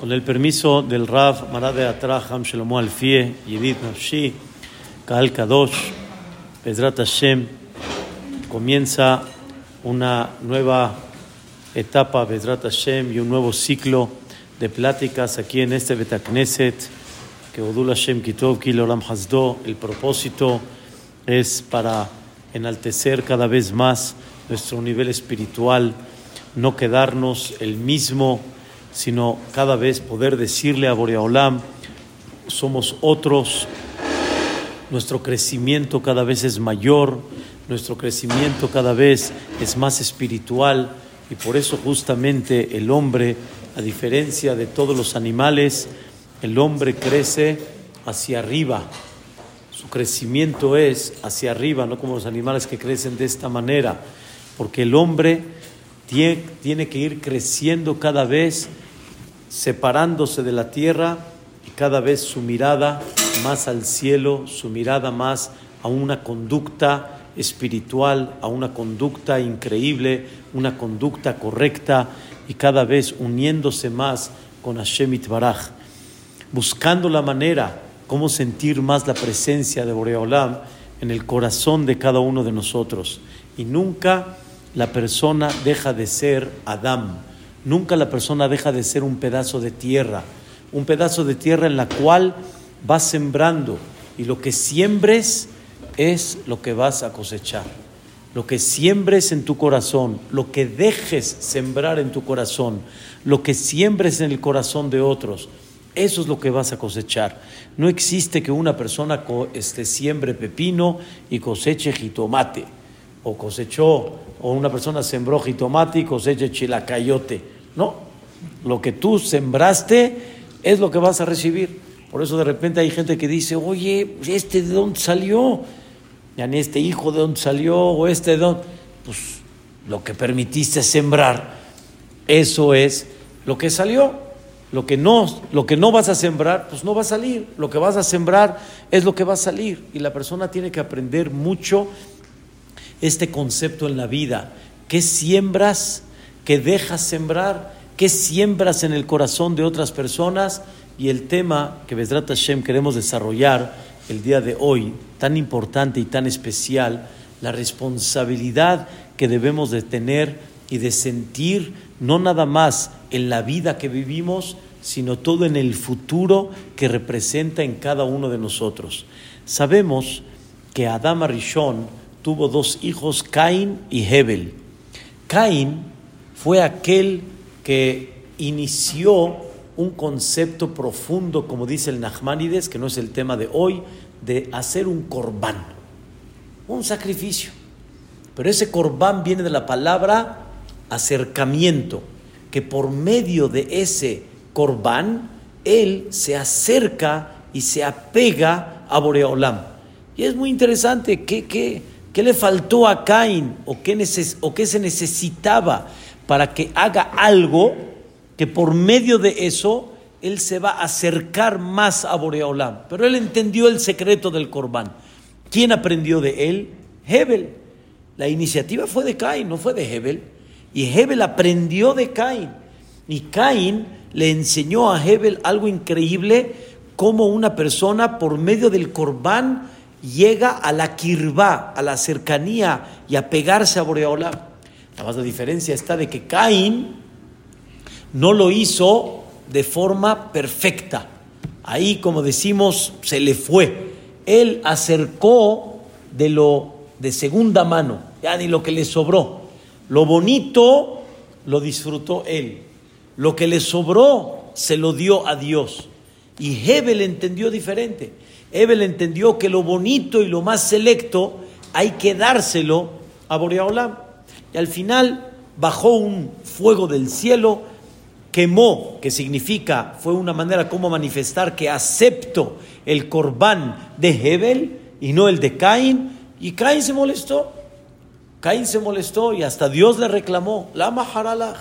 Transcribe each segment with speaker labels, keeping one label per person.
Speaker 1: Con el permiso del Rav Marade Atraham Shelomo Alfie, Yedid Nafshi, Kaal Kadosh, Bezrat Hashem, comienza una nueva etapa, Bezrat Hashem, y un nuevo ciclo de pláticas aquí en este Betakneset, que Odul Hashem Kitov Kiloram Hasdo. El propósito es para enaltecer cada vez más nuestro nivel espiritual, no quedarnos el mismo, sino cada vez poder decirle a Boreolam, somos otros, nuestro crecimiento cada vez es mayor, nuestro crecimiento cada vez es más espiritual y por eso justamente el hombre, a diferencia de todos los animales, el hombre crece hacia arriba. Su crecimiento es hacia arriba, no como los animales que crecen de esta manera, porque el hombre tiene, tiene que ir creciendo cada vez, separándose de la tierra y cada vez su mirada más al cielo, su mirada más a una conducta espiritual, a una conducta increíble, una conducta correcta y cada vez uniéndose más con Hashem Itbaraj, buscando la manera cómo sentir más la presencia de Boreolam en el corazón de cada uno de nosotros. Y nunca la persona deja de ser Adam, nunca la persona deja de ser un pedazo de tierra, un pedazo de tierra en la cual vas sembrando y lo que siembres es lo que vas a cosechar. Lo que siembres en tu corazón, lo que dejes sembrar en tu corazón, lo que siembres en el corazón de otros, eso es lo que vas a cosechar. No existe que una persona este, siembre pepino y coseche jitomate, o cosechó, o una persona sembró jitomate y coseche chilacayote. No, lo que tú sembraste es lo que vas a recibir. Por eso de repente hay gente que dice, oye, ¿este de dónde salió? Ya ni este hijo de dónde salió, o este de dónde. Pues lo que permitiste sembrar, eso es lo que salió. Lo que, no, lo que no vas a sembrar, pues no va a salir. Lo que vas a sembrar es lo que va a salir. Y la persona tiene que aprender mucho este concepto en la vida. ¿Qué siembras? ¿Qué dejas sembrar? ¿Qué siembras en el corazón de otras personas? Y el tema que Besrat Hashem queremos desarrollar el día de hoy, tan importante y tan especial, la responsabilidad que debemos de tener y de sentir, no nada más en la vida que vivimos, sino todo en el futuro que representa en cada uno de nosotros. Sabemos que Adam Arishon tuvo dos hijos, Caín y Hebel. Caín fue aquel que inició un concepto profundo, como dice el Nachmanides, que no es el tema de hoy, de hacer un corbán, un sacrificio. Pero ese corbán viene de la palabra acercamiento, que por medio de ese corbán, él se acerca y se apega a Boreolam. Y es muy interesante, ¿qué, qué, qué le faltó a Caín o qué, se necesitaba para que haga algo que por medio de eso él se va a acercar más a Boreolam? Pero él entendió el secreto del corbán. ¿Quién aprendió de él? Hebel. La iniciativa fue de Caín, no fue de Hebel. Y Hebel aprendió de Caín. Y Caín le enseñó a Hebel algo increíble, cómo una persona por medio del corbán llega a la kirvá, a la cercanía y a pegarse a Boreolam. Nada más la diferencia está de que Caín no lo hizo de forma perfecta. Ahí, como decimos, se le fue. Él acercó de lo de segunda mano, ya ni lo que le sobró. Lo bonito lo disfrutó él. Lo que le sobró se lo dio a Dios. Y Hebel entendió diferente. Entendió que lo bonito y lo más selecto hay que dárselo a Boreolam. Y al final bajó un fuego del cielo, quemó, que significa, fue una manera como manifestar que acepto el corbán de Hebel y no el de Caín. Y Caín se molestó. Caín se molestó y hasta Dios le reclamó, la maharalaj,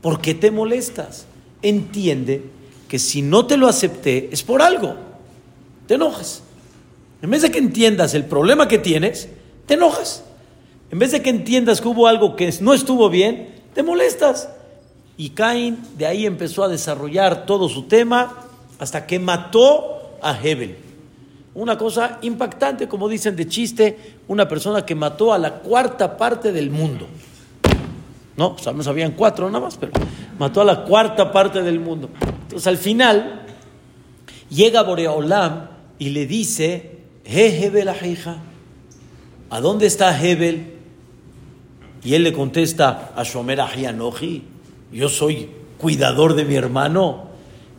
Speaker 1: ¿por qué te molestas? Entiende que si no te lo acepté es por algo, te enojas. En vez de que entiendas el problema que tienes, te enojas. En vez de que entiendas que hubo algo que no estuvo bien, te molestas. Y Caín de ahí empezó a desarrollar todo su tema hasta que mató a Hebel. Una cosa impactante, como dicen de chiste, una persona que mató a la cuarta parte del mundo. No, o sea, no sabían cuatro nada más, pero mató a la cuarta parte del mundo. Entonces al final llega Boreolam y le dice, He Hebel hija, ¿a dónde está Hebel? Y él le contesta, a Shomer Ahianoji, yo soy cuidador de mi hermano.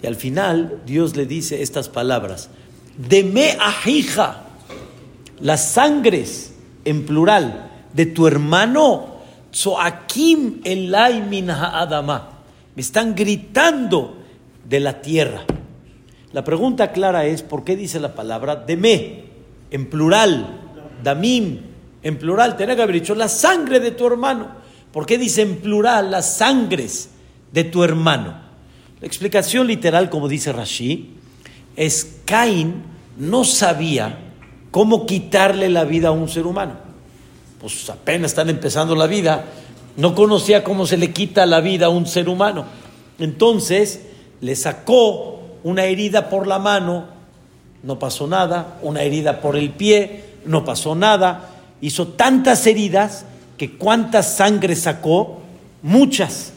Speaker 1: Y al final Dios le dice estas palabras, Deme Ahija, las sangres en plural de tu hermano, Tzoakim Elai min Adama, me están gritando de la tierra. La pregunta clara es, ¿por qué dice la palabra Deme en plural? Damim en plural, tenía que haber dicho la sangre de tu hermano. ¿Por qué dice en plural las sangres de tu hermano? La explicación literal, como dice Rashi, es Caín no sabía cómo quitarle la vida a un ser humano. Pues apenas están empezando la vida, no conocía cómo se le quita la vida a un ser humano. Entonces le sacó una herida por la mano, no pasó nada, una herida por el pie, no pasó nada, hizo tantas heridas que cuánta sangre sacó, muchas.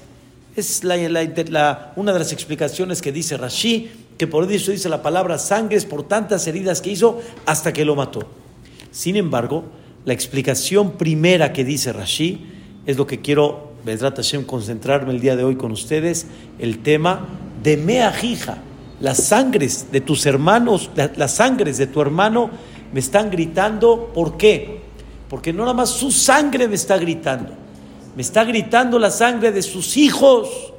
Speaker 1: Es una de las explicaciones que dice Rashi, que por eso dice la palabra sangre es por tantas heridas que hizo hasta que lo mató. Sin embargo, la explicación primera que dice Rashi es lo que quiero, Hashem, concentrarme el día de hoy con ustedes, el tema de Meajija. Las sangres de tus hermanos, las sangres de tu hermano me están gritando, ¿por qué? Porque no nada más su sangre me está gritando, me está gritando la sangre de sus hijos,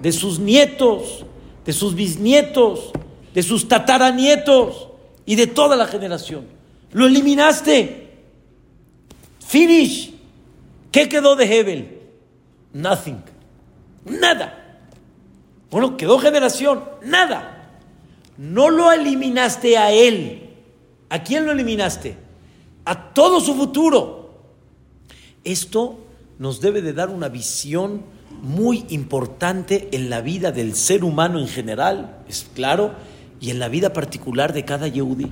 Speaker 1: de sus nietos, de sus bisnietos, de sus tataranietos y de toda la generación. Lo eliminaste. Finish. ¿Qué quedó de Hebel? Nothing. Nada. Bueno, quedó generación. Nada. No lo eliminaste a él. ¿A quién lo eliminaste? a todo su futuro. Esto nos debe de dar una visión muy importante en la vida del ser humano en general, es claro, y en la vida particular de cada Yehudi.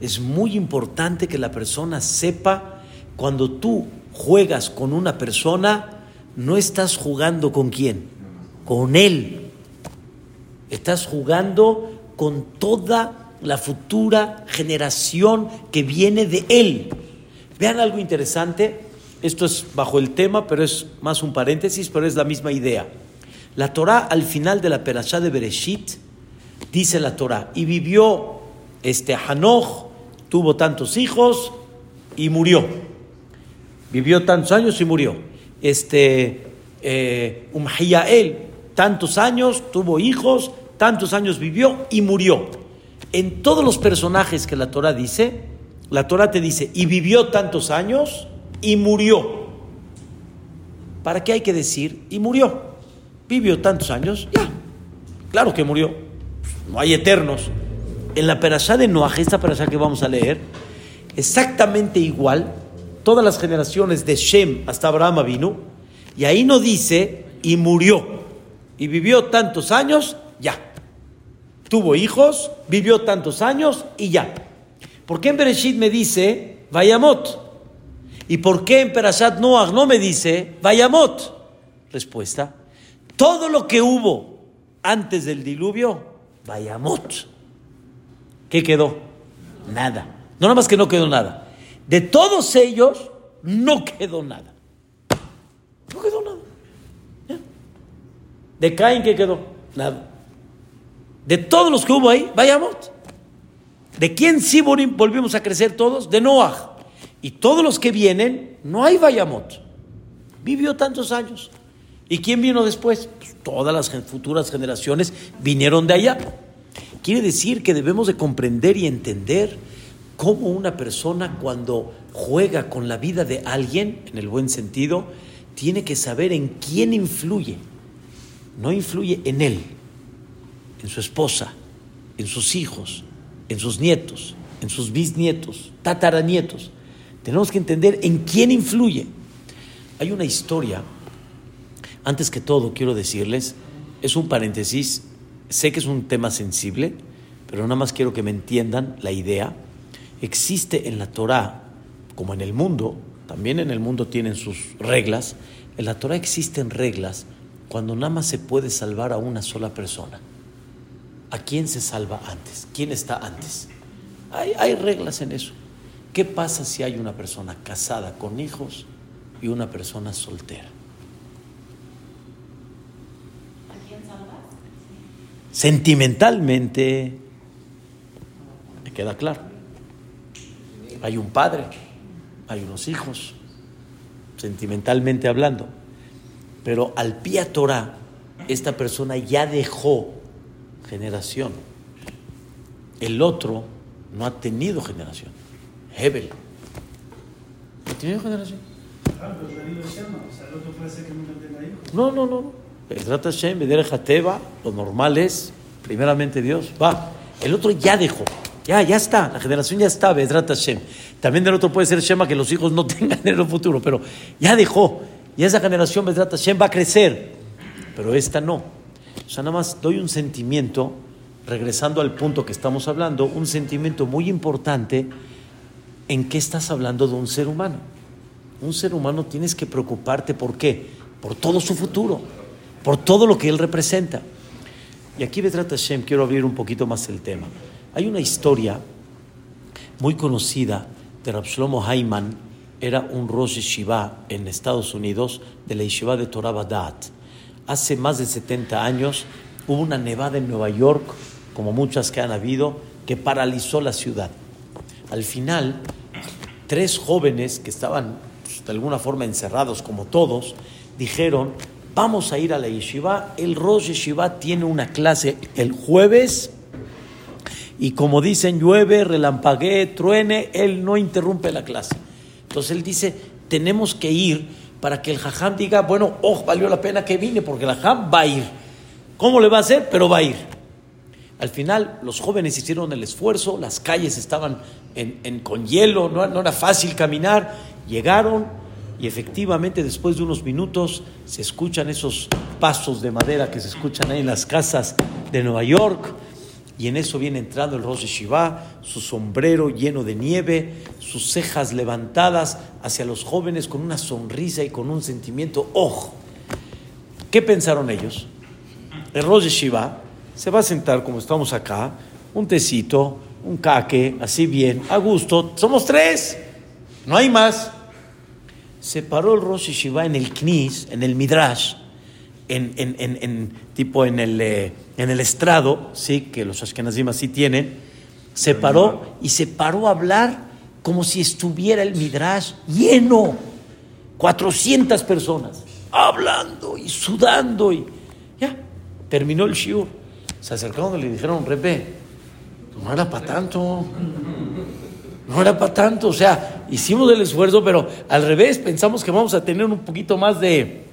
Speaker 1: Es muy importante que la persona sepa cuando tú juegas con una persona, no estás jugando con quién, con él. Estás jugando con toda la futura generación que viene de él. Vean algo interesante, esto es bajo el tema, pero es más un paréntesis, pero es la misma idea. La Torah al final de la Perashá de Bereshit dice la Torah, y vivió este Hanoch, tuvo tantos hijos y murió. Vivió tantos años y murió. Este eh, tantos años, tuvo hijos, tantos años vivió y murió en todos los personajes que la Torah dice, la Torah te dice, y vivió tantos años y murió. ¿Para qué hay que decir y murió? Vivió tantos años, ya. Claro que murió. No hay eternos. En la perashá de Noah, esta perashá que vamos a leer, exactamente igual, todas las generaciones de Shem hasta Abraham vino, y ahí no dice y murió. Y vivió tantos años, ya tuvo hijos, vivió tantos años y ya. ¿Por qué en Bereshit me dice Vayamot? ¿Y por qué en Perashat Noach no me dice Vayamot? Respuesta: todo lo que hubo antes del diluvio, Vayamot. ¿Qué quedó? Nada. No nada más que no quedó nada. De todos ellos, no quedó nada. No quedó nada. ¿De Caín qué quedó? Nada. De todos los que hubo ahí, vayamos. ¿De quién sí volvimos a crecer todos? De Noah. Y todos los que vienen, no hay Vayamot. Vivió tantos años. ¿Y quién vino después? Pues todas las futuras generaciones vinieron de allá. Quiere decir que debemos de comprender y entender cómo una persona cuando juega con la vida de alguien, en el buen sentido, tiene que saber en quién influye. No influye en él, en su esposa, en sus hijos, en sus nietos, en sus bisnietos, tataranietos. Tenemos que entender en quién influye. Hay una historia Antes que todo, quiero decirles, es un paréntesis, sé que es un tema sensible, pero nada más quiero que me entiendan la idea. Existe en la Torah, como en el mundo, también en el mundo tienen sus reglas, en la Torah existen reglas cuando nada más se puede salvar a una sola persona. ¿A quién se salva antes? ¿Quién está antes? Hay, hay reglas en eso. ¿Qué pasa si hay una persona casada con hijos y una persona soltera?
Speaker 2: ¿A quién salvas?
Speaker 1: Sentimentalmente, me queda claro. Hay un padre, hay unos hijos, sentimentalmente hablando. Pero al pía Torah, esta persona ya dejó generación. El otro no ha tenido generación. Hebel. ¿No ha tenido generación?
Speaker 3: Claro, pero venido de Shema, o sea, el otro puede ser que nunca tenga hijos.
Speaker 1: No, no, no. Hashem, Bederech Hateva, lo normal es, primeramente Dios, va. El otro ya dejó. Ya, ya está. La generación ya está, Bezrat Hashem. También del otro puede ser Shema que los hijos no tengan en el futuro, pero ya dejó. Y esa generación, Bezrat Hashem, va a crecer. Pero esta no. O sea, nada más doy un sentimiento, regresando al punto que estamos hablando, un sentimiento muy importante en qué estás hablando de un ser humano. Un ser humano tienes que preocuparte, ¿por qué? Por todo su futuro, por todo lo que él representa. Y aquí, Bezrat Hashem, quiero abrir un poquito más el tema. Hay una historia muy conocida de Rab Shlomo Hayman, era un Rosh Yeshiva en Estados Unidos, de la Yeshiva de Torah Badat. Hace más de 70 años hubo una nevada en Nueva York, como muchas que han habido, que paralizó la ciudad. Al final, tres jóvenes que estaban pues, de alguna forma encerrados como todos, dijeron, vamos a ir a la yeshiva, el Rosh Yeshiva tiene una clase el jueves y como dicen, llueve, relampaguee, truene, él no interrumpe la clase. Entonces él dice, tenemos que ir para que el jajam diga, bueno, oh, valió la pena que vine, porque el jajam va a ir. ¿Cómo le va a hacer? Pero va a ir. Al final los jóvenes hicieron el esfuerzo, las calles estaban con hielo, no, no era fácil caminar, llegaron y efectivamente después de unos minutos se escuchan esos pasos de madera que se escuchan ahí en las casas de Nueva York y en eso viene entrando el Rosh Shiva, su sombrero lleno de nieve, sus cejas levantadas hacia los jóvenes con una sonrisa y con un sentimiento, ¡oh! ¿Qué pensaron ellos? El Rosh Shiva se va a sentar como estamos acá, un tecito, un caque, así bien, a gusto. Somos tres, no hay más. Se paró el Rosh Shiva en el Knis, en el Midrash, en, en- en- en- tipo en el, eh, en el estrado, sí, que los Ashkenazim así tienen. Se paró y se paró a hablar como si estuviera el Midrash lleno. 400 personas hablando y sudando y ya, terminó el shiur. Se acercaron y le dijeron, Repe, no era para tanto, no era para tanto, o sea, hicimos el esfuerzo, pero al revés, pensamos que vamos a tener un poquito más de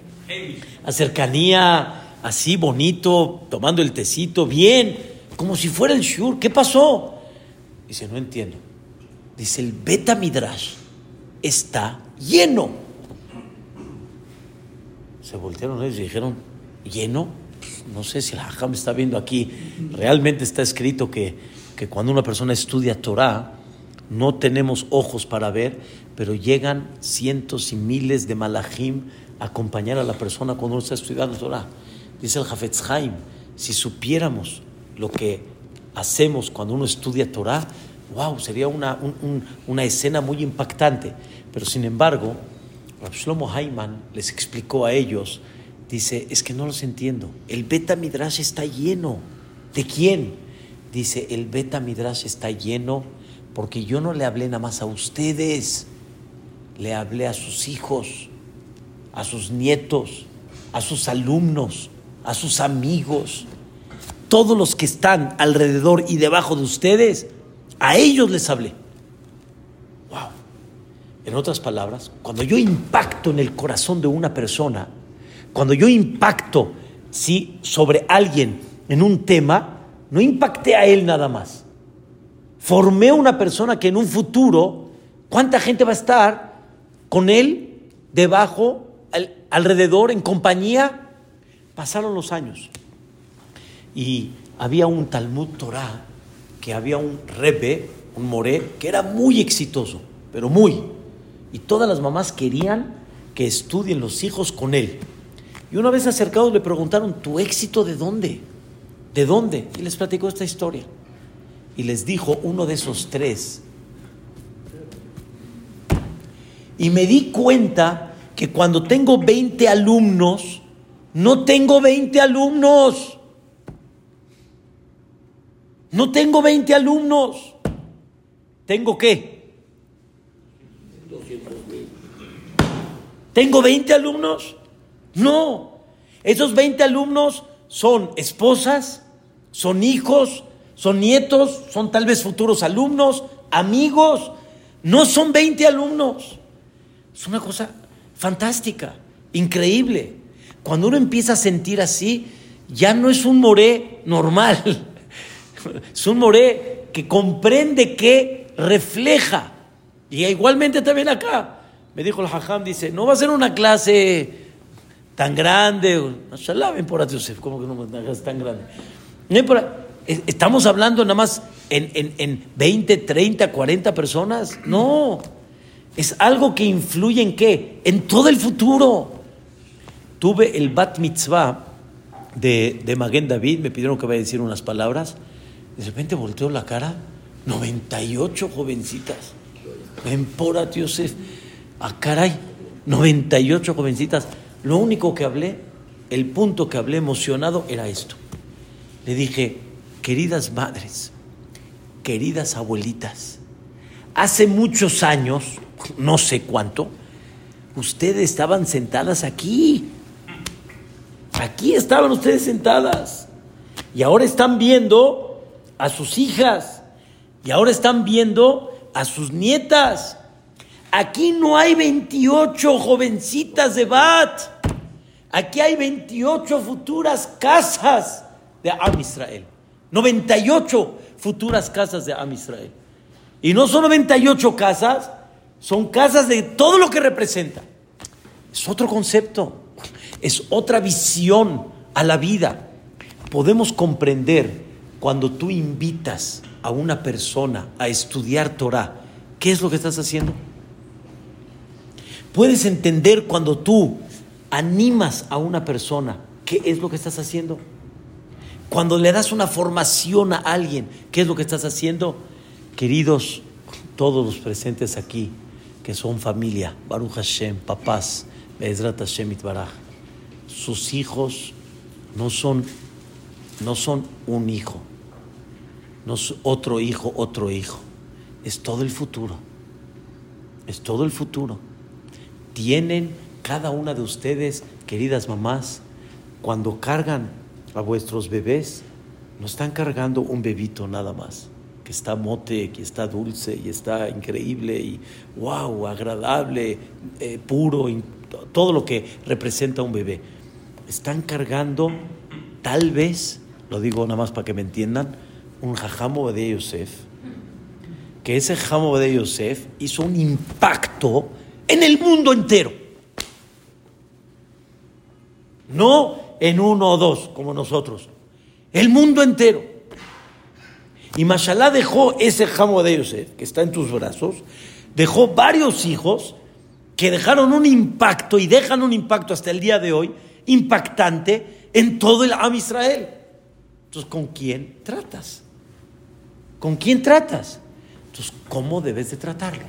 Speaker 1: cercanía, así bonito, tomando el tecito, bien, como si fuera el shiur, ¿qué pasó? Dice, no entiendo. Dice, el Beta Midrash está lleno. Se voltearon ellos y dijeron, ¿lleno? No sé si el Hajam está viendo aquí. Realmente está escrito que, que cuando una persona estudia Torah, no tenemos ojos para ver, pero llegan cientos y miles de malachim a acompañar a la persona cuando uno está estudiando Torah. Dice el Hafetz Haim, si supiéramos lo que hacemos cuando uno estudia Torah, wow, sería una, un- un- una escena muy impactante. Pero sin embargo, Shlomo Hayman les explicó a ellos, dice, es que no los entiendo. El Beta Midrash está lleno. ¿De quién? Dice, el Beta Midrash está lleno porque yo no le hablé nada más a ustedes, le hablé a sus hijos, a sus nietos, a sus alumnos, a sus amigos, todos los que están alrededor y debajo de ustedes, a ellos les hablé. Wow. En otras palabras, cuando yo impacto en el corazón de una persona, cuando yo impacto ¿sí? sobre alguien en un tema, no impacté a él nada más. Formé una persona que en un futuro, ¿cuánta gente va a estar con él debajo, al- alrededor, en compañía? Pasaron los años y había un Talmud Torah, que había un Rebbe, un Moré, que era muy exitoso, pero muy. Y todas las mamás querían que estudien los hijos con él. Y una vez acercados le preguntaron, ¿tu éxito de dónde? ¿De dónde? Y les platicó esta historia. Y les dijo uno de esos tres. Y me di cuenta que cuando tengo 20 alumnos, no tengo 20 alumnos. No tengo 20 alumnos. ¿Tengo qué? ¿Tengo 20 alumnos? No. Esos 20 alumnos son esposas, son hijos, son nietos, son tal vez futuros alumnos, amigos. No son 20 alumnos. Es una cosa fantástica, increíble. Cuando uno empieza a sentir así, ya no es un moré normal. Es un moré que comprende que refleja. Y igualmente también acá. Me dijo el hajam, dice, no va a ser una clase tan grande. Mashallah, ven por ¿cómo que no una clase tan grande? Estamos hablando nada más en, en, en 20, 30, 40 personas. No. Es algo que influye en qué? En todo el futuro. Tuve el bat mitzvah de, de Maguen David, me pidieron que vaya a decir unas palabras. De repente volteó la cara, 98 jovencitas. Ven por a Yosef. Ah, caray, 98 jovencitas. Lo único que hablé, el punto que hablé emocionado era esto. Le dije, queridas madres, queridas abuelitas, hace muchos años, no sé cuánto, ustedes estaban sentadas aquí. Aquí estaban ustedes sentadas. Y ahora están viendo a sus hijas. Y ahora están viendo a sus nietas. Aquí no hay 28 jovencitas de Bat. Aquí hay 28 futuras casas de Am Israel. 98 futuras casas de Am Israel. Y no son 98 casas, son casas de todo lo que representa. Es otro concepto, es otra visión a la vida. Podemos comprender cuando tú invitas a una persona a estudiar Torah, ¿qué es lo que estás haciendo? Puedes entender cuando tú animas a una persona, ¿qué es lo que estás haciendo? Cuando le das una formación a alguien, ¿qué es lo que estás haciendo? Queridos, todos los presentes aquí, que son familia, Baruch Hashem, papás, Bezrat Hashem Itbaraj, sus hijos no son, no son un hijo, no es otro hijo, otro hijo, es todo el futuro, es todo el futuro. Tienen cada una de ustedes, queridas mamás, cuando cargan a vuestros bebés, no están cargando un bebito nada más, que está mote, que está dulce y está increíble y wow, agradable, eh, puro, todo lo que representa un bebé. Están cargando, tal vez, lo digo nada más para que me entiendan, un jajamo de Yosef, que ese jajamo de Yosef hizo un impacto en el mundo entero. No en uno o dos como nosotros, el mundo entero. Y Mashallah dejó ese jamo de Yosef, que está en tus brazos, dejó varios hijos que dejaron un impacto y dejan un impacto hasta el día de hoy, impactante en todo el Am Israel. Entonces, ¿con quién tratas? ¿Con quién tratas? Entonces, ¿cómo debes de tratarlo?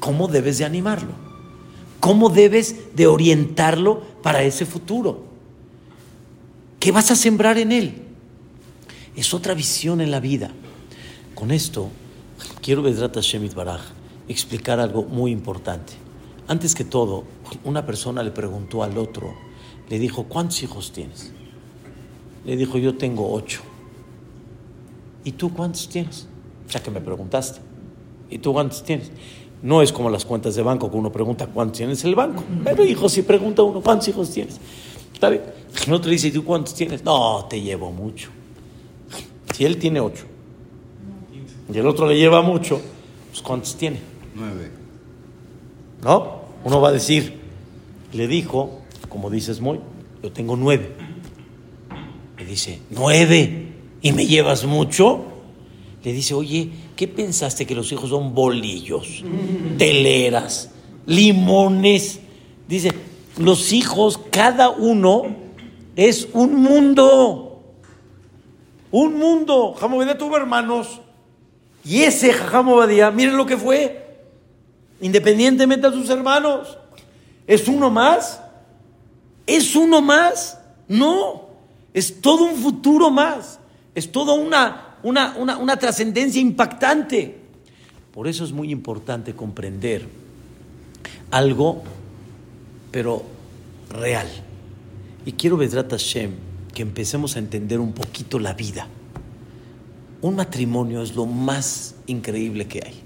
Speaker 1: ¿Cómo debes de animarlo? ¿Cómo debes de orientarlo para ese futuro? ¿Qué vas a sembrar en él? Es otra visión en la vida. Con esto, quiero, Vedrata Shemit Baraj, explicar algo muy importante. Antes que todo, una persona le preguntó al otro, le dijo, ¿cuántos hijos tienes? Le dijo, yo tengo ocho. ¿Y tú cuántos tienes? Ya que me preguntaste. ¿Y tú cuántos tienes? No es como las cuentas de banco que uno pregunta cuántos tienes el banco. Pero hijo, si pregunta uno cuántos hijos tienes. Está bien. Dice, ¿y tú cuántos tienes? No, te llevo mucho. Si él tiene ocho y el otro le lleva mucho, pues ¿cuántos tiene?
Speaker 4: Nueve.
Speaker 1: ¿No? Uno va a decir, le dijo, como dices muy, yo tengo nueve. Me dice, ¿nueve? ¿Y me llevas mucho? Le dice, oye, ¿qué pensaste que los hijos son bolillos, teleras, limones? Dice, los hijos, cada uno es un mundo. Un mundo. Badía tuvo hermanos. Y ese Badía, miren lo que fue. Independientemente de sus hermanos. ¿Es uno más? ¿Es uno más? No. Es todo un futuro más. Es toda una, una, una, una trascendencia impactante. Por eso es muy importante comprender algo, pero real. Y quiero, Vedrat Hashem, que empecemos a entender un poquito la vida. Un matrimonio es lo más increíble que hay.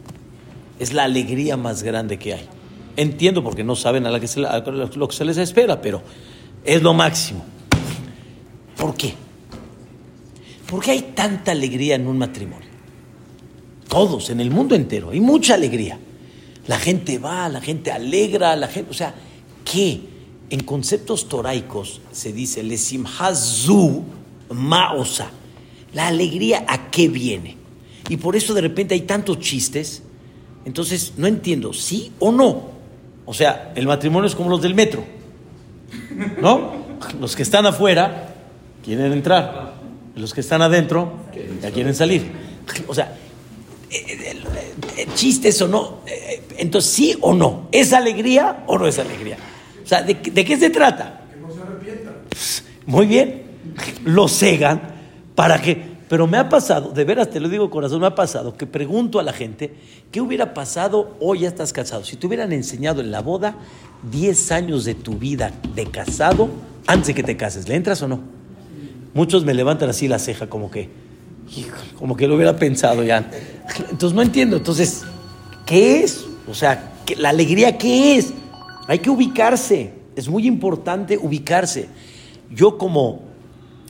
Speaker 1: Es la alegría más grande que hay. Entiendo porque no saben a, lo que se les espera, pero es lo máximo. ¿Por qué? ¿Por qué hay tanta alegría en un matrimonio? Todos, en el mundo entero, hay mucha alegría. La gente va, la gente alegra, la gente, o sea, ¿qué? En conceptos toraicos se dice lesim hazu maosa. La alegría a qué viene. Y por eso de repente hay tantos chistes. Entonces, no entiendo, ¿sí o no? O sea, el matrimonio es como los del metro. ¿No? Los que están afuera quieren entrar. Los que están adentro ya quieren salir. O sea, eh, eh, chistes o no. Eh, Entonces, ¿sí o no? ¿Es alegría o no es alegría? O sea, ¿de, de qué se trata?
Speaker 3: Que no se arrepientan.
Speaker 1: Muy bien. Lo cegan para que. Pero me ha pasado, de veras te lo digo corazón, me ha pasado que pregunto a la gente, ¿qué hubiera pasado hoy ya estás casado? Si te hubieran enseñado en la boda 10 años de tu vida de casado antes de que te cases, ¿le entras o no? Muchos me levantan así la ceja como que, como que lo hubiera pensado ya. Entonces no entiendo, entonces, ¿qué es? O sea, ¿qué- la alegría, ¿qué es? Hay que ubicarse, es muy importante ubicarse. Yo como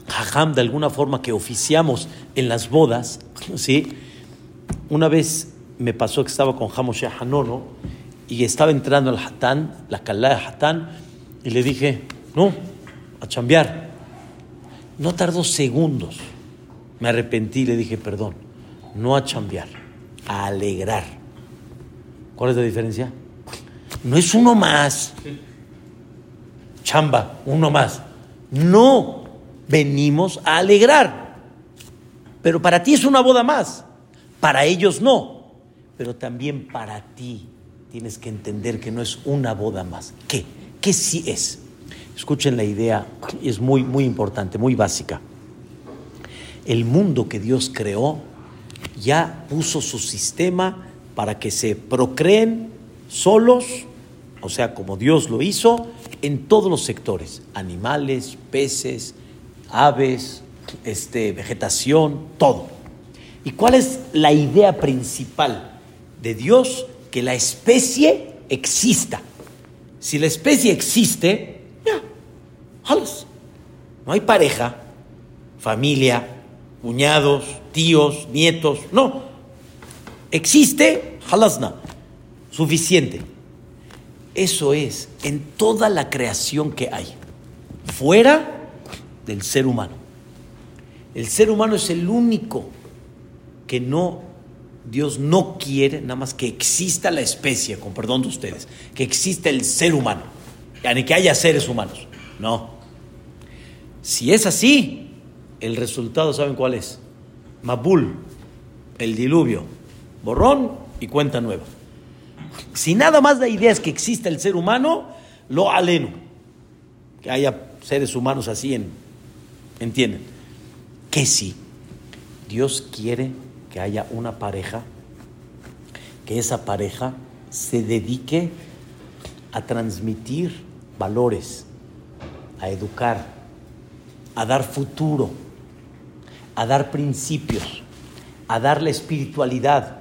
Speaker 1: jajam, de alguna forma que oficiamos en las bodas, ¿sí? Una vez me pasó que estaba con Hamoshe Hanono y estaba entrando al Hatán, la calá de Hatán, y le dije, no, a chambear. No tardó segundos. Me arrepentí y le dije, perdón, no a chambear, a alegrar. ¿Cuál es la diferencia? No es uno más. Chamba, uno más. No, venimos a alegrar. Pero para ti es una boda más, para ellos no. Pero también para ti tienes que entender que no es una boda más. ¿Qué? ¿Qué sí es? Escuchen la idea, es muy, muy importante, muy básica. El mundo que Dios creó ya puso su sistema para que se procreen solos, o sea, como Dios lo hizo, en todos los sectores, animales, peces, aves, este, vegetación, todo. ¿Y cuál es la idea principal de Dios? Que la especie exista. Si la especie existe, ya, jalas. No hay pareja, familia, cuñados, tíos, nietos, no. Existe, jalasna, suficiente. Eso es en toda la creación que hay, fuera del ser humano. El ser humano es el único que no, Dios no quiere nada más que exista la especie, con perdón de ustedes, que exista el ser humano, ni que haya seres humanos. No. Si es así, el resultado, ¿saben cuál es? Mabul, el diluvio, borrón y cuenta nueva. Si nada más la idea es que exista el ser humano, lo aleno. Que haya seres humanos así en, ¿entienden? Que sí, Dios quiere que haya una pareja, que esa pareja se dedique a transmitir valores, a educar, a dar futuro, a dar principios, a dar la espiritualidad.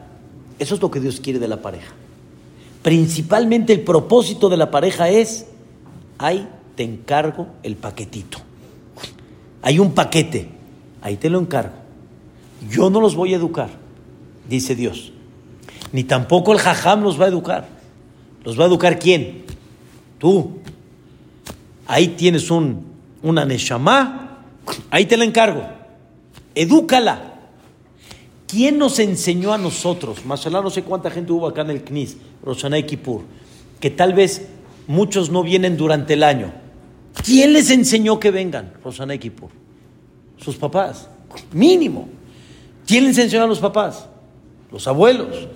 Speaker 1: Eso es lo que Dios quiere de la pareja. Principalmente el propósito de la pareja es, ahí te encargo el paquetito. Hay un paquete, ahí te lo encargo. Yo no los voy a educar, dice Dios. Ni tampoco el jajam los va a educar. ¿Los va a educar quién? Tú. Ahí tienes un una Neshama, ahí te la encargo. Edúcala. ¿Quién nos enseñó a nosotros? Mashallah, no sé cuánta gente hubo acá en el CNIS, Roshaná y Kippur, que tal vez muchos no vienen durante el año. ¿Quién les enseñó que vengan, Roshaná y Kippur? Sus papás, mínimo. ¿Quién les enseñó a los papás? Los abuelos.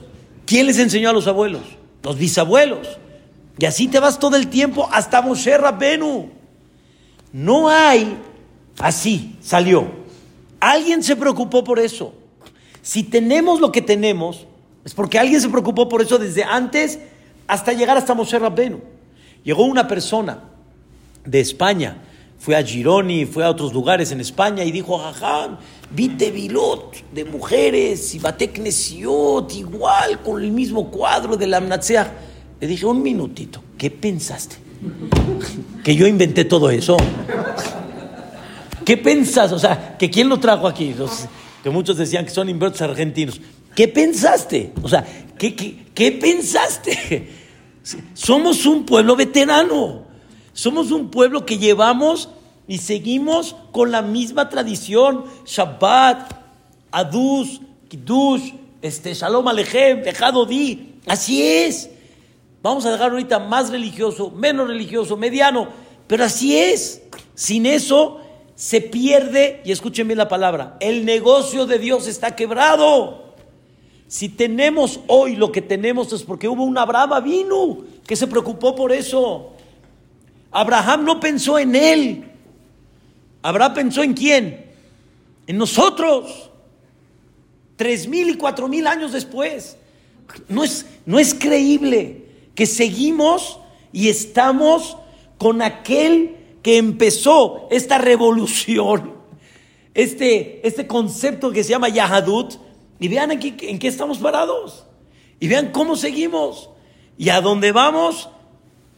Speaker 1: ¿Quién les enseñó a los abuelos? Los bisabuelos. Y así te vas todo el tiempo hasta Moshe Rabbenu. No hay así, salió. Alguien se preocupó por eso. Si tenemos lo que tenemos, es porque alguien se preocupó por eso desde antes hasta llegar hasta Moshe Rabbenu. Llegó una persona de España, fue a Gironi, fue a otros lugares en España y dijo, jajam, vi Tevilot de mujeres y Bateknesiot igual con el mismo cuadro de la Amnatseach. Le dije, un minutito, ¿qué pensaste? ¿Que yo inventé todo eso? ¿Qué pensas? O sea, ¿que quién lo trajo aquí? Que muchos decían que son inversos argentinos. ¿Qué pensaste? O sea, ¿qué, qué, qué pensaste? Somos un pueblo veterano. Somos un pueblo que llevamos y seguimos con la misma tradición. Shabbat, Adus, Kiddush, este, Shalom Alechem, Dejado Di. Así es. Vamos a dejar ahorita más religioso, menos religioso, mediano. Pero así es. Sin eso se pierde, y escuchen bien la palabra, el negocio de Dios está quebrado. Si tenemos hoy lo que tenemos es porque hubo un Abraham vino que se preocupó por eso. Abraham no pensó en él. Abraham pensó en quién? En nosotros. Tres mil y cuatro mil años después. No es, no es creíble que seguimos y estamos con aquel que empezó esta revolución, este, este concepto que se llama Yahadut, y vean aquí en qué estamos parados, y vean cómo seguimos, y a dónde vamos.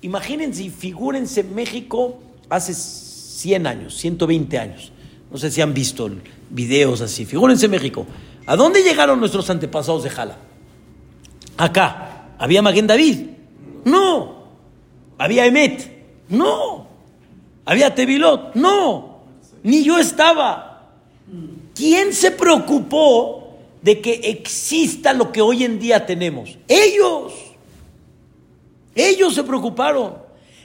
Speaker 1: Imagínense y figúrense México hace 100 años, 120 años. No sé si han visto videos así. Figúrense México. ¿A dónde llegaron nuestros antepasados de Jala? Acá. ¿Había Maguen David? No. ¿Había Emet? No. ¿Había Tevilot? No. Ni yo estaba. ¿Quién se preocupó de que exista lo que hoy en día tenemos? Ellos. Ellos se preocuparon.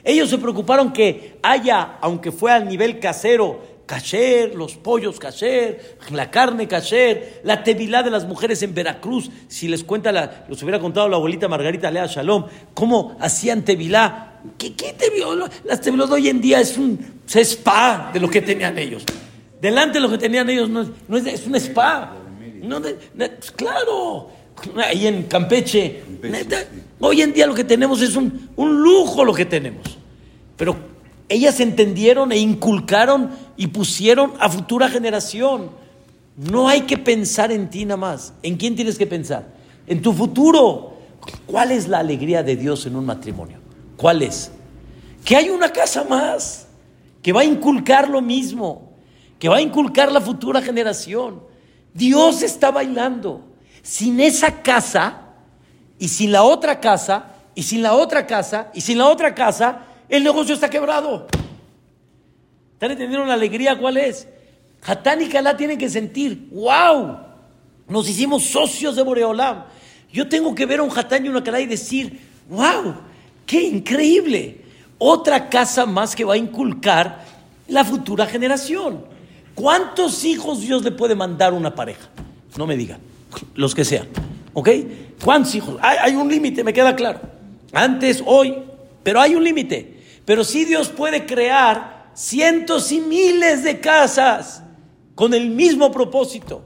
Speaker 1: Ellos se preocuparon que haya, aunque fue al nivel casero, kasher, los pollos kasher, la carne kasher, la tevilá de las mujeres en Veracruz. Si les cuenta, la, los hubiera contado la abuelita Margarita Lea Shalom, cómo hacían tevilá. ¿Qué, qué teviló? Las teviló de hoy en día es un spa de lo que tenían ellos. Delante de lo que tenían ellos no es, no es, es un spa. No, de- claro, ahí en Campeche. neta, hoy en día lo que tenemos es un, un lujo lo que tenemos. Pero ellas entendieron e inculcaron y pusieron a futura generación. No hay que pensar en ti nada más. ¿En quién tienes que pensar? En tu futuro. ¿Cuál es la alegría de Dios en un matrimonio? ¿Cuál es? Que hay una casa más que va a inculcar lo mismo, que va a inculcar la futura generación. Dios está bailando. Sin esa casa y sin la otra casa y sin la otra casa y sin la otra casa, el negocio está quebrado. ¿Están entendiendo la alegría cuál es? Hatán y Calá tienen que sentir, wow, nos hicimos socios de Boreolam. Yo tengo que ver a un Hatán y una Calá y decir, wow, qué increíble. Otra casa más que va a inculcar la futura generación. ¿Cuántos hijos Dios le puede mandar a una pareja? No me digan, los que sean. ¿Ok? ¿Cuántos hijos? Hay, hay un límite, me queda claro. Antes, hoy, pero hay un límite. Pero sí Dios puede crear cientos y miles de casas con el mismo propósito.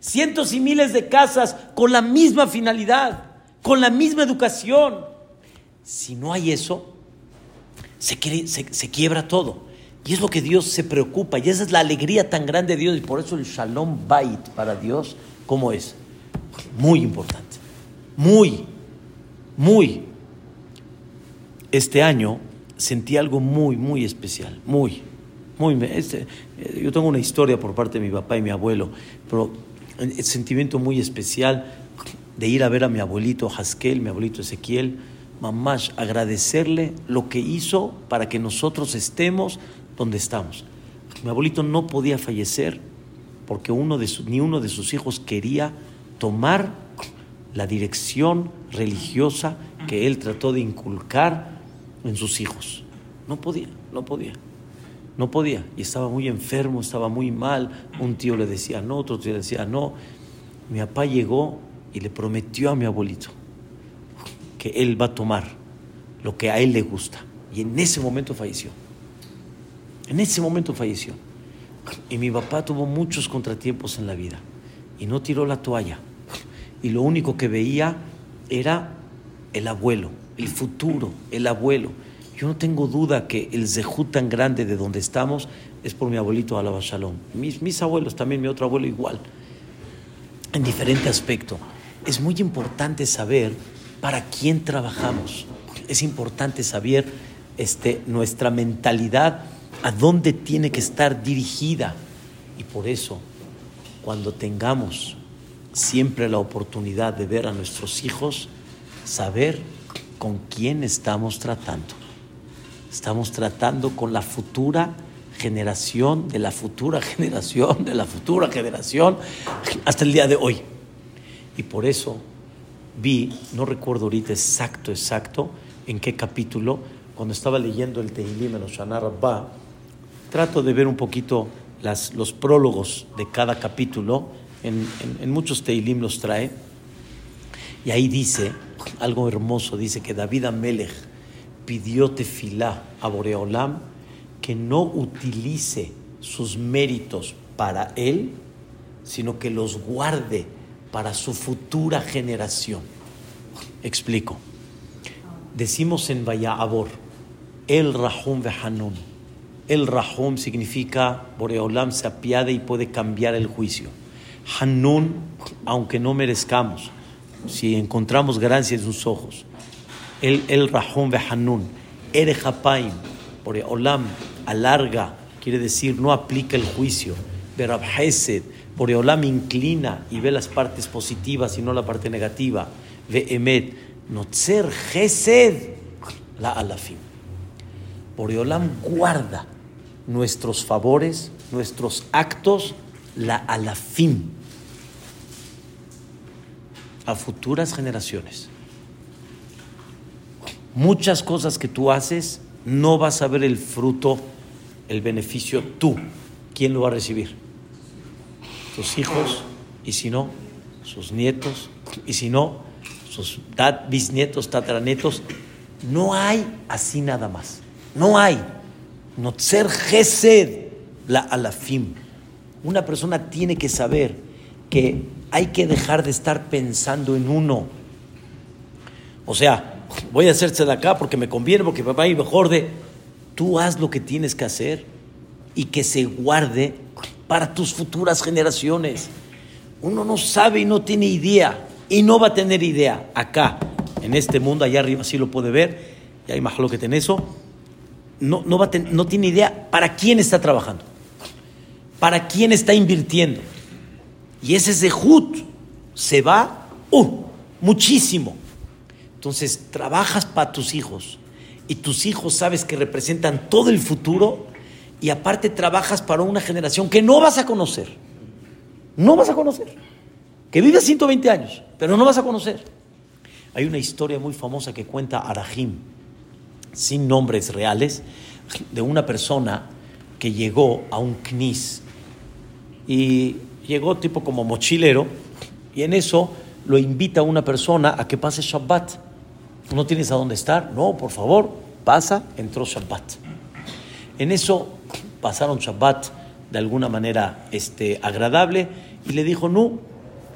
Speaker 1: Cientos y miles de casas con la misma finalidad, con la misma educación. Si no hay eso, se, se quiebra todo. Y es lo que Dios se preocupa. Y esa es la alegría tan grande de Dios. Y por eso el Shalom Bait para Dios, ¿cómo es? Muy importante. Muy, muy. Este año sentí algo muy, muy especial. Muy, muy. este, eh, yo tengo una historia por parte de mi papá y mi abuelo, pero el sentimiento muy especial de ir a ver a mi abuelito Haskel, mi abuelito Ezequiel, mamás, agradecerle lo que hizo para que nosotros estemos donde estamos. Mi abuelito no podía fallecer porque uno de su- ni uno de sus hijos quería tomar la dirección religiosa que él trató de inculcar en sus hijos. No podía, no podía. No podía. Y estaba muy enfermo, estaba muy mal. Un tío le decía no, otro tío le decía no. Mi papá llegó y le prometió a mi abuelito que él va a tomar lo que a él le gusta. Y en ese momento falleció. En ese momento falleció. Y mi papá tuvo muchos contratiempos en la vida. Y no tiró la toalla. Y lo único que veía era el abuelo, el futuro, el abuelo. Yo no tengo duda que el zehut tan grande de donde estamos es por mi abuelito Alaba. Mis, mis abuelos, también mi otro abuelo igual. En diferente aspecto. Es muy importante saber para quién trabajamos. Es importante saber este, nuestra mentalidad, a dónde tiene que estar dirigida. Y por eso, cuando tengamos siempre la oportunidad de ver a nuestros hijos, saber con quién estamos tratando. Estamos tratando con la futura generación, de la futura generación, de la futura generación, hasta el día de hoy. Y por eso vi, no recuerdo ahorita exacto, exacto, en qué capítulo, cuando estaba leyendo el Tehilim en Oshana Rabbah, trato de ver un poquito los prólogos de cada capítulo, en, en- en muchos Tehilim los trae, y ahí dice algo hermoso, dice que David Amelech pidió tefilá a Boreolam que no utilice sus méritos para él, sino que los guarde para su futura generación. Explico. Decimos en Vayabor, el Rahum Vehanun. El Rahum significa Boreolam se apiade y puede cambiar el juicio. Hanun, aunque no merezcamos, si encontramos gracia en sus ojos. El, el Rahum Vehanun. Ere Hapaim, Boreolam alarga, quiere decir no aplica el juicio. Berab Hesed, Boreolam inclina y ve las partes positivas y no la parte negativa. Ve Emet, Notzer Hesed, la Alafim. Boreolam guarda nuestros favores, nuestros actos, la alafim, a futuras generaciones. Muchas cosas que tú haces, no vas a ver el fruto, el beneficio tú. ¿Quién lo va a recibir? Tus hijos, y si no, sus nietos, y si no, sus bisnietos, tataranietos. No hay así nada más. No hay. Notzer Gesed, la alafim. Una persona tiene que saber que hay que dejar de estar pensando en uno. O sea, voy a hacerse de acá porque me conviene, porque papá y mejor de. Tú haz lo que tienes que hacer y que se guarde para tus futuras generaciones. Uno no sabe y no tiene idea y no va a tener idea acá, en este mundo, allá arriba sí lo puede ver, y hay más que en eso. No, no, va a ten- no tiene idea para quién está trabajando, para quién está invirtiendo. Y ese zehut se va uh, muchísimo. Entonces, trabajas para tus hijos y tus hijos sabes que representan todo el futuro y aparte trabajas para una generación que no vas a conocer. No vas a conocer. Que vive 120 años, pero no vas a conocer. Hay una historia muy famosa que cuenta Arahim, sin nombres reales, de una persona que llegó a un knis y llegó tipo como mochilero y en eso lo invita a una persona a que pase Shabbat. ¿No tienes a dónde estar? No, por favor, pasa, entró Shabbat. En eso pasaron Shabbat de alguna manera este, agradable y le dijo, no,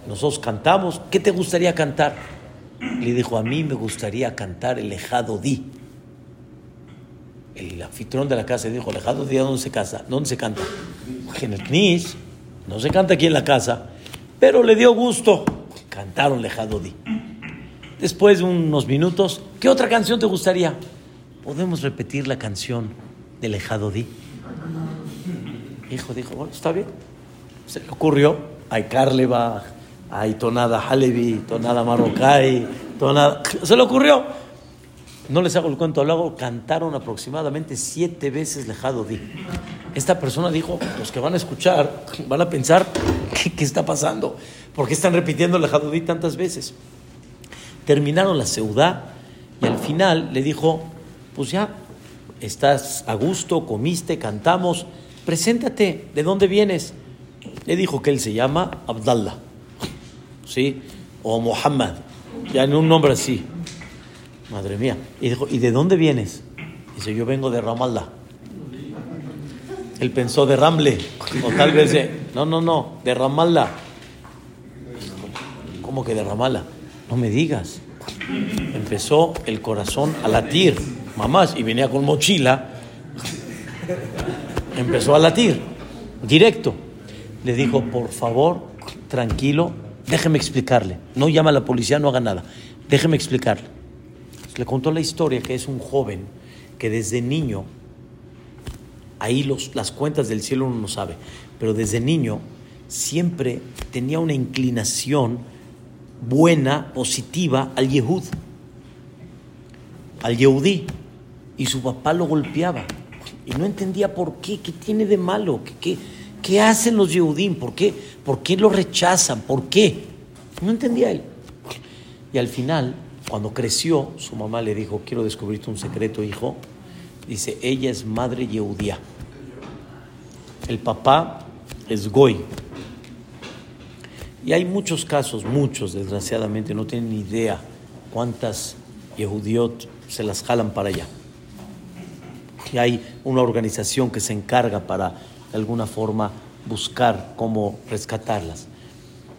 Speaker 1: nosotros cantamos, ¿qué te gustaría cantar? Le dijo, a mí me gustaría cantar el Ejado Di. El anfitrión de la casa dijo, el Ejado Di, ¿a ¿dónde se casa? ¿Dónde se canta? En el Knis, no se canta aquí en la casa, pero le dio gusto. Cantaron Lejado Di. Después de unos minutos, ¿qué otra canción te gustaría? ¿Podemos repetir la canción de Lejado Di? Hijo dijo, bueno, está bien. Se le ocurrió, hay Carleba, hay tonada Halevi, tonada Marocay, tonada... Se le ocurrió. No les hago el cuento largo, cantaron aproximadamente siete veces Lejado Di. Esta persona dijo, los que van a escuchar van a pensar, ¿qué, está pasando? ¿Por qué están repitiendo Lejado Di tantas veces? Terminaron la seudá y al final le dijo, pues ya, estás a gusto, comiste, cantamos, preséntate, ¿de dónde vienes? Le dijo que él se llama Abdallah, ¿sí? O Muhammad, ya en un nombre así. Madre mía. Y dijo, ¿y de dónde vienes? Dice, yo vengo de Ramallah. Él pensó de Ramle, o tal vez de, no, no, no, de Ramallah. ¿Cómo que de Ramallah? No me digas. Empezó el corazón a latir, mamás, y venía con mochila. Empezó a latir, directo. Le dijo, por favor, tranquilo, déjeme explicarle. No llama a la policía, no haga nada. Déjeme explicarle. Le contó la historia que es un joven que desde niño, ahí los, las cuentas del cielo uno no sabe, pero desde niño siempre tenía una inclinación buena, positiva al Yehud, al Yehudí, y su papá lo golpeaba. Y no entendía por qué, qué tiene de malo, qué, qué, qué hacen los Yehudim, ¿Por qué, por qué lo rechazan, por qué. No entendía él. Y al final, cuando creció, su mamá le dijo, quiero descubrirte un secreto, hijo. Dice, ella es madre Yehudía. El papá es Goy. Y hay muchos casos, muchos, desgraciadamente, no tienen ni idea cuántas Yehudiot se las jalan para allá. Y hay una organización que se encarga para, de alguna forma, buscar cómo rescatarlas.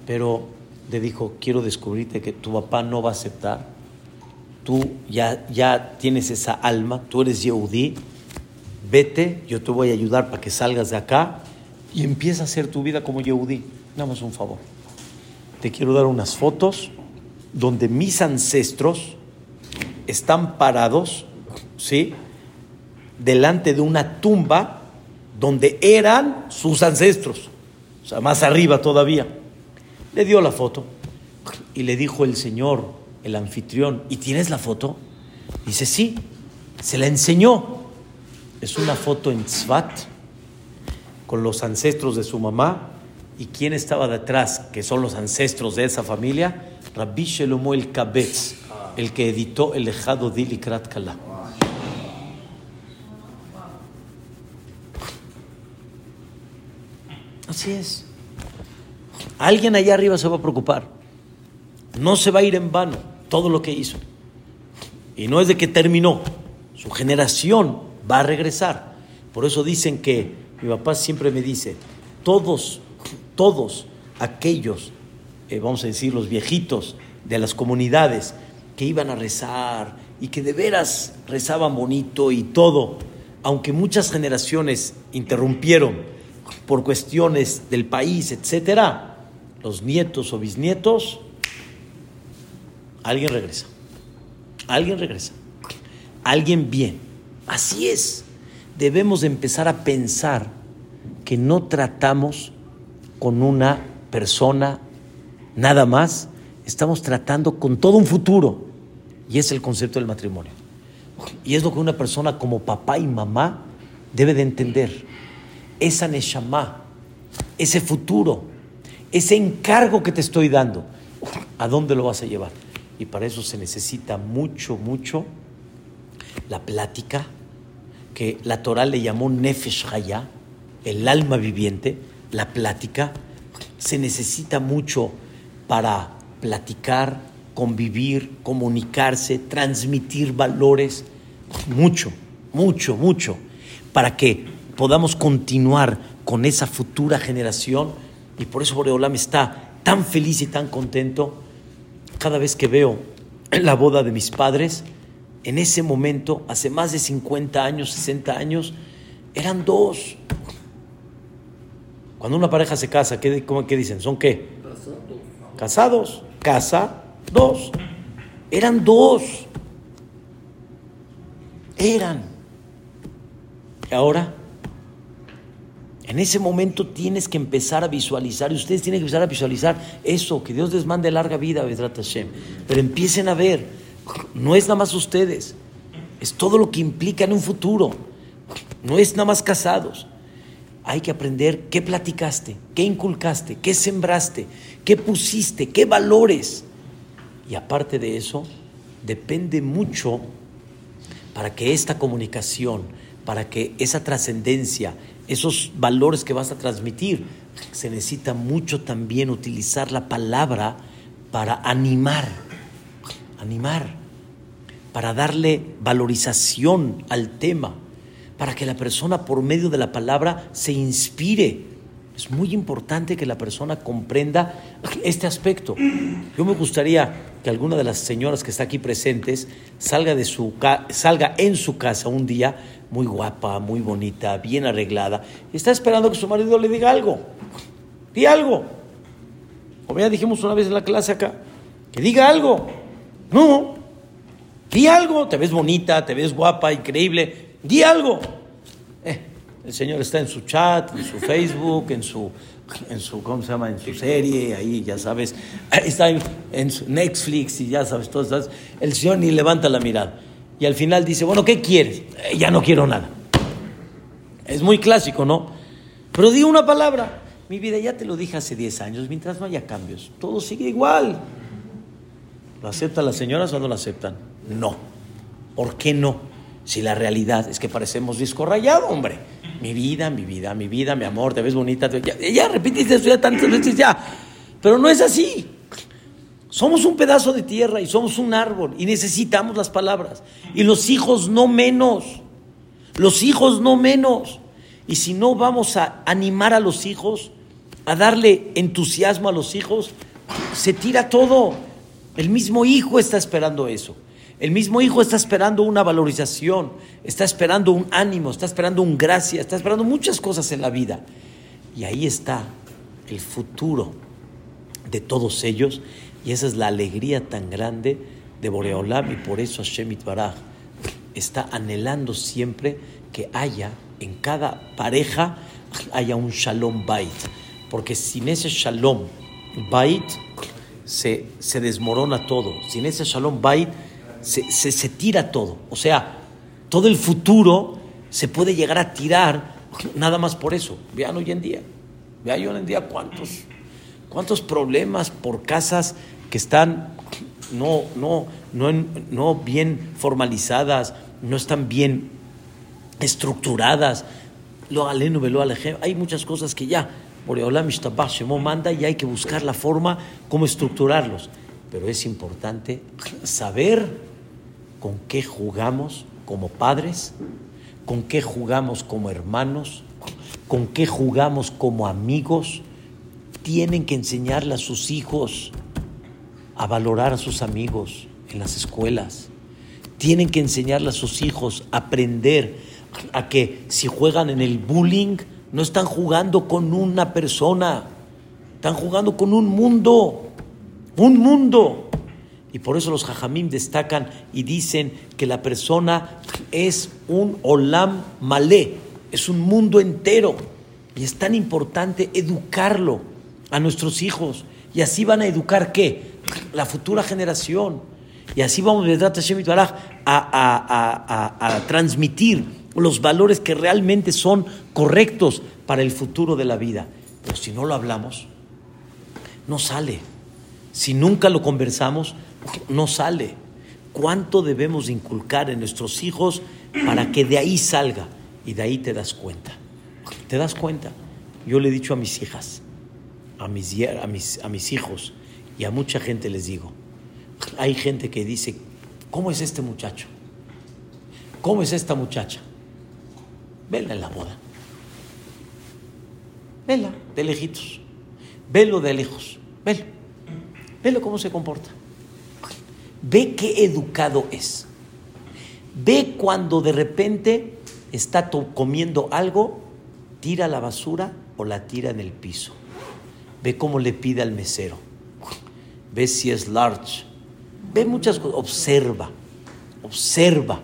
Speaker 1: Pero le dijo, quiero descubrirte que tu papá no va a aceptar. Tú ya, ya tienes esa alma, tú eres Yehudí. Vete, yo te voy a ayudar para que salgas de acá y empieza a hacer tu vida como Yehudí. Damos un favor te quiero dar unas fotos donde mis ancestros están parados, ¿sí? Delante de una tumba donde eran sus ancestros, o sea, más arriba todavía. Le dio la foto y le dijo el señor, el anfitrión, ¿y tienes la foto? Dice, sí, se la enseñó. Es una foto en Tzvat con los ancestros de su mamá ¿Y quién estaba detrás? Que son los ancestros de esa familia. Rabbi Shelomo el Kabetz, el que editó el Ejado Dilikrat Kala. Así es. Alguien allá arriba se va a preocupar. No se va a ir en vano todo lo que hizo. Y no es de que terminó. Su generación va a regresar. Por eso dicen que mi papá siempre me dice, todos todos aquellos, eh, vamos a decir, los viejitos de las comunidades que iban a rezar y que de veras rezaban bonito y todo, aunque muchas generaciones interrumpieron por cuestiones del país, etcétera, los nietos o bisnietos, alguien regresa. Alguien regresa. Alguien bien. Así es. Debemos empezar a pensar que no tratamos con una persona nada más, estamos tratando con todo un futuro. Y es el concepto del matrimonio. Y es lo que una persona como papá y mamá debe de entender. Esa neshama, ese futuro, ese encargo que te estoy dando, ¿a dónde lo vas a llevar? Y para eso se necesita mucho, mucho la plática, que la Torah le llamó Nefesh Haya, el alma viviente, la plática, se necesita mucho para platicar, convivir, comunicarse, transmitir valores, mucho, mucho, mucho, para que podamos continuar con esa futura generación. Y por eso Boreolam está tan feliz y tan contento cada vez que veo la boda de mis padres. En ese momento, hace más de 50 años, 60 años, eran dos, cuando una pareja se casa, ¿qué, cómo, qué dicen? ¿Son qué? Casados. Casa, dos. Eran dos. Eran. Y ahora, en ese momento tienes que empezar a visualizar, y ustedes tienen que empezar a visualizar eso, que Dios les mande larga vida, Vedrat Hashem. Pero empiecen a ver, no es nada más ustedes, es todo lo que implica en un futuro. No es nada más casados. Hay que aprender qué platicaste, qué inculcaste, qué sembraste, qué pusiste, qué valores. Y aparte de eso, depende mucho para que esta comunicación, para que esa trascendencia, esos valores que vas a transmitir, se necesita mucho también utilizar la palabra para animar, animar, para darle valorización al tema, para que la persona por medio de la palabra se inspire. Es muy importante que la persona comprenda este aspecto. Yo me gustaría que alguna de las señoras que está aquí presentes salga, de su salga en su casa un día muy guapa, muy bonita, bien arreglada, está esperando que su marido le diga algo. Di algo. Como ya dijimos una vez en la clase acá, que diga algo. No, di algo. Te ves bonita, te ves guapa, increíble. Di algo. Eh, el Señor está en su chat, en su Facebook, en su, en su, ¿cómo se llama? En su serie, ahí ya sabes, está en, su Netflix y ya sabes, todo, el Señor ni levanta la mirada. Y al final dice, bueno, ¿qué quieres? Eh, ya no quiero nada. Es muy clásico, ¿no? Pero di una palabra. Mi vida, ya te lo dije hace 10 años, mientras no haya cambios, todo sigue igual. ¿Lo aceptan las señoras o no lo aceptan? No. ¿Por qué no? Si la realidad es que parecemos disco rayado, hombre. Mi vida, mi vida, mi vida, mi amor, te ves bonita. Ya, ya repetiste eso ya tantas veces ya. Pero no es así. Somos un pedazo de tierra y somos un árbol y necesitamos las palabras. Y los hijos no menos. Los hijos no menos. Y si no vamos a animar a los hijos, a darle entusiasmo a los hijos, se tira todo. El mismo hijo está esperando eso. El mismo hijo está esperando una valorización, está esperando un ánimo, está esperando un gracia, está esperando muchas cosas en la vida. Y ahí está el futuro de todos ellos. Y esa es la alegría tan grande de Boreolam. Y por eso Hashem Itbaraj está anhelando siempre que haya en cada pareja haya un shalom bait porque sin ese shalom bait se, se desmorona todo. Sin ese shalom bait se, se, tira todo. O sea, todo el futuro se puede llegar a tirar nada más por eso. Vean hoy en día. Vean hoy en día cuántos, cuántos problemas por casas que están no, no, no, no bien formalizadas, no están bien estructuradas. Lo aleno, lo Hay muchas cosas que ya Boreolam Shemo manda y hay que buscar la forma cómo estructurarlos. Pero es importante saber con qué jugamos como padres, con qué jugamos como hermanos, con qué jugamos como amigos. Tienen que enseñarle a sus hijos a valorar a sus amigos en las escuelas. Tienen que enseñarle a sus hijos a aprender a que si juegan en el bullying, no están jugando con una persona, están jugando con un mundo, un mundo. Y por eso los jajamim destacan y dicen que la persona es un olam malé, es un mundo entero. Y es tan importante educarlo a nuestros hijos. Y así van a educar qué? La futura generación. Y así vamos a, a, a, a transmitir los valores que realmente son correctos para el futuro de la vida. Pero si no lo hablamos, no sale. Si nunca lo conversamos, no sale. ¿Cuánto debemos inculcar en nuestros hijos para que de ahí salga? Y de ahí te das cuenta. ¿Te das cuenta? Yo le he dicho a mis hijas, a mis, a mis, hijos y a mucha gente les digo, hay gente que dice, ¿cómo es este muchacho? ¿Cómo es esta muchacha? Vela en la boda. Vela de lejitos. Velo de lejos. Velo. Velo cómo se comporta. Ve qué educado es. Ve cuando de repente está comiendo algo, tira la basura o la tira en el piso. Ve cómo le pide al mesero. Ve si es large. Ve muchas cosas. Observa. Observa.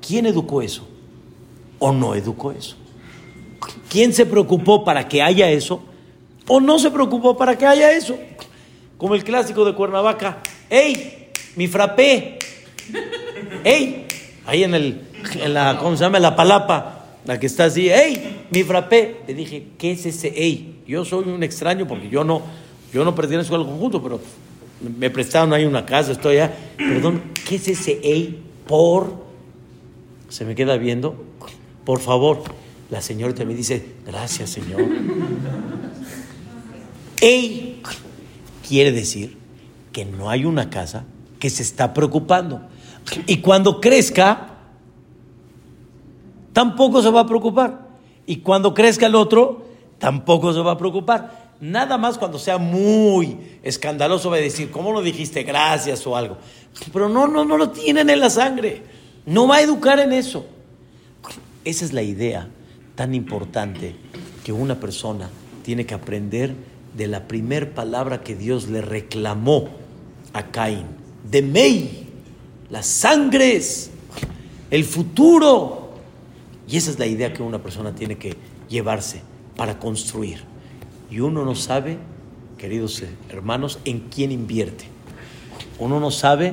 Speaker 1: ¿Quién educó eso? o no educó eso? ¿Quién se preocupó para que haya eso o no se preocupó para que haya eso? Como el clásico de Cuernavaca, ¡Ey! Mi frappé. ¡Ey! ahí en, el, en la, ¿cómo se llama? La palapa, la que está así, ¡Ey! Mi frappé. Le dije, ¿qué es ese ey? Yo soy un extraño porque yo no, yo no pertenezco al conjunto, pero me prestaron ahí una casa, estoy allá. Perdón, ¿qué es ese ey? Por. Se me queda viendo. Por favor. La señorita me dice, gracias, señor. ey quiere decir que no hay una casa que se está preocupando. Y cuando crezca, tampoco se va a preocupar. Y cuando crezca el otro, tampoco se va a preocupar. Nada más cuando sea muy escandaloso va a decir, ¿cómo no dijiste gracias o algo? Pero no, no, no lo tienen en la sangre. No va a educar en eso. Esa es la idea tan importante que una persona tiene que aprender de la primer palabra que Dios le reclamó a Caín. De Mei, las sangres, el futuro. Y esa es la idea que una persona tiene que llevarse para construir. Y uno no sabe, queridos hermanos, en quién invierte. Uno no sabe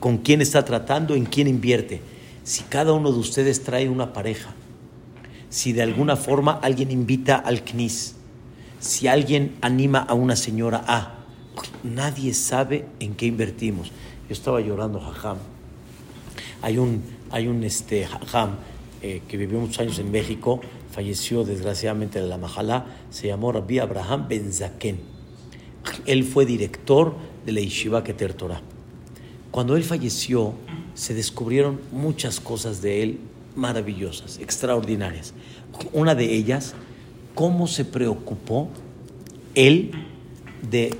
Speaker 1: con quién está tratando, en quién invierte. Si cada uno de ustedes trae una pareja, si de alguna forma alguien invita al CNIS, si alguien anima a una señora A, nadie sabe en qué invertimos. Yo estaba llorando, jajam. Hay un, hay un este, jajam eh, que vivió muchos años en México, falleció desgraciadamente de la Majalá, se llamó Rabbi Abraham Benzaken. Él fue director de la Yeshiva Keter Torah. Cuando él falleció, se descubrieron muchas cosas de él maravillosas, extraordinarias. Una de ellas, cómo se preocupó él de